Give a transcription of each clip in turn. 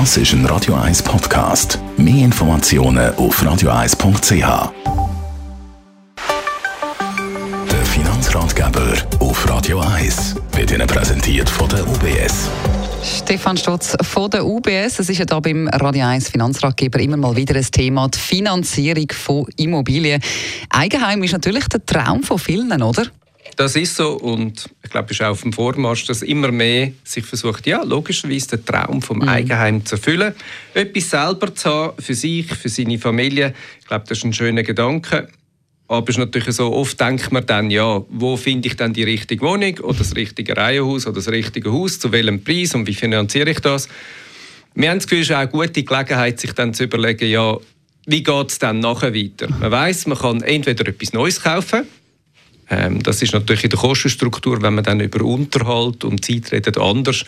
Das ist ein Radio 1 Podcast. Mehr Informationen auf radio1.ch. Der Finanzratgeber auf Radio 1 wird Ihnen präsentiert von der UBS. Stefan Stotz von der UBS. Es ist ja da beim Radio 1 Finanzratgeber immer mal wieder ein Thema, die Finanzierung von Immobilien. Eigenheim ist natürlich der Traum von vielen, oder? Das ist so und ich glaube, es ist auch auf dem Vormarsch, dass immer mehr sich versucht, ja, logischerweise den Traum vom mhm. Eigenheim zu erfüllen. Etwas selber zu haben für sich, für seine Familie. Ich glaube, das ist ein schöner Gedanke. Aber es ist natürlich so, oft denkt man dann, ja, wo finde ich dann die richtige Wohnung oder das richtige Reihenhaus oder das richtige Haus, zu welchem Preis und wie finanziere ich das? Wir haben das Gefühl, es ist auch eine gute Gelegenheit, sich dann zu überlegen, ja, wie geht es dann nachher weiter? Man weiß, man kann entweder etwas Neues kaufen, das ist natürlich in der Kostenstruktur, wenn man dann über Unterhalt und Zeit redet, anders,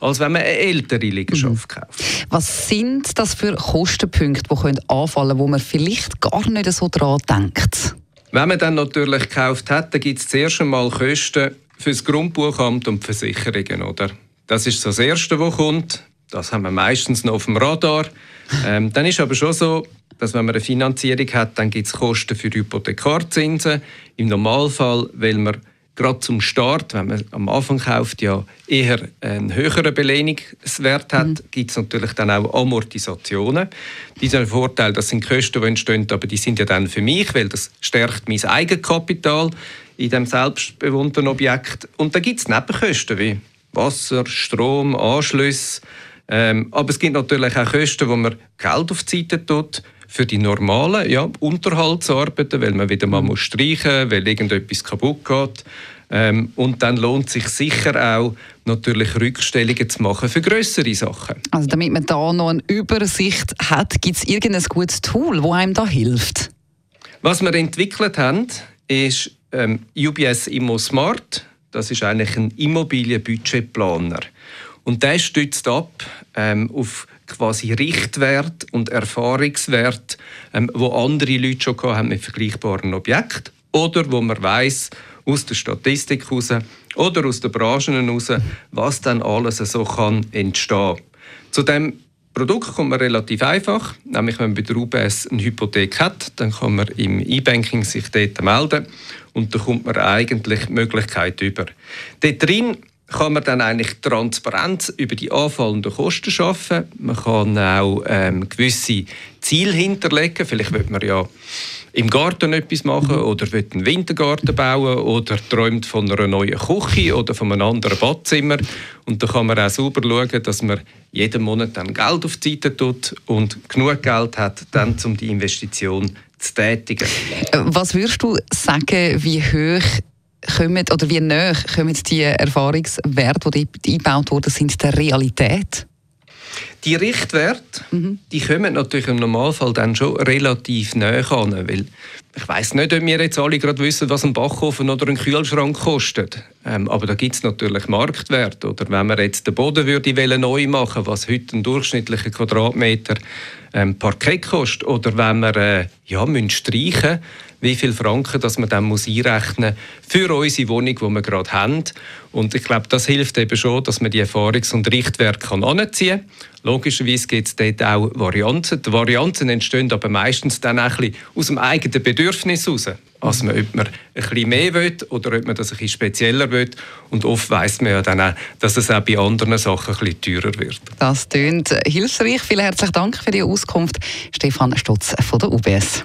als wenn man eine ältere Liegenschaft mhm. kauft. Was sind das für Kostenpunkte, die können anfallen wo man vielleicht gar nicht so daran denkt? Wenn man dann natürlich gekauft hat, dann gibt es zuerst einmal Kosten für das Grundbuchamt und die Versicherungen. Oder? Das ist das Erste, was kommt. Das haben wir meistens noch auf dem Radar. Ähm, dann ist aber schon so, dass wenn man eine Finanzierung hat, dann gibt es Kosten für Hypothekarzinsen. Im Normalfall, weil man gerade zum Start, wenn man am Anfang kauft, ja eher einen höheren Belehnungswert hat, mhm. gibt es natürlich dann auch Amortisationen. Dieser Vorteil, das sind Kosten, die entstehen, aber die sind ja dann für mich, weil das stärkt mein Eigenkapital in dem selbstbewohnten Objekt. Und da gibt es Nebenkosten wie Wasser, Strom, Anschlüsse. Ähm, aber es gibt natürlich auch Kosten, wo man Geld auf die Seite tut, für die normalen ja, Unterhaltsarbeiten, weil man wieder mal muss streichen muss, weil irgendetwas kaputt geht. Ähm, und dann lohnt sich sicher auch, natürlich Rückstellungen zu machen für größere Sachen. Also damit man da noch eine Übersicht hat, gibt es irgendein gutes Tool, das einem da hilft? Was wir entwickelt haben, ist ähm, UBS Immo Smart. Das ist eigentlich ein Immobilienbudgetplaner. Und der stützt ab ähm, auf quasi Richtwert und Erfahrungswert, ähm, wo andere Leute schon haben mit vergleichbaren Objekten oder wo man weiß aus der Statistik heraus oder aus den Branchen heraus, was dann alles so kann entstehen. Zu dem Produkt kommt man relativ einfach, nämlich wenn man bei der UBS eine Hypothek hat, dann kann man im E-Banking sich dort melden und da kommt man eigentlich die Möglichkeit über. Dort drin kann man dann eigentlich Transparenz über die anfallenden Kosten schaffen. Man kann auch ähm, gewisse Ziele hinterlegen. Vielleicht wird man ja im Garten etwas machen oder will einen Wintergarten bauen oder träumt von einer neuen Küche oder von einem anderen Badzimmer. Und da kann man auch sauber schauen, dass man jeden Monat dann Geld auf die Seite tut und genug Geld hat, dann um die Investition zu tätigen. Was würdest du sagen, wie hoch kommen, oder wie nah kommen die Erfahrungswerte, die eingebaut wurden, sind der Realität? Die Richtwerte, mhm. die kommen natürlich im Normalfall dann schon relativ nahe an, weil ich weiß nicht, ob wir jetzt alle gerade wissen, was ein Backofen oder ein Kühlschrank kostet. Ähm, aber da gibt es natürlich Marktwerte. Oder wenn man jetzt den Boden würde neu machen was heute ein durchschnittlicher Quadratmeter ähm, Parkett kostet, oder wenn wir äh, ja, streichen wie viel Franken dass man dann muss einrechnen für unsere Wohnung, die wir gerade haben. Und ich glaube, das hilft eben schon, dass man die Erfahrungs- und Richtwerte kann anziehen kann. Logischerweise gibt es dort auch Varianten. Die Varianten entstehen aber meistens dann auch ein bisschen aus dem eigenen Bedürfnis heraus. Also ob man ein bisschen mehr will oder ob man das ein bisschen spezieller will. Und oft weiss man ja dann auch, dass es auch bei anderen Sachen ein bisschen teurer wird. Das klingt hilfreich. Vielen herzlichen Dank für die Auskunft. Stefan Stutz von der UBS.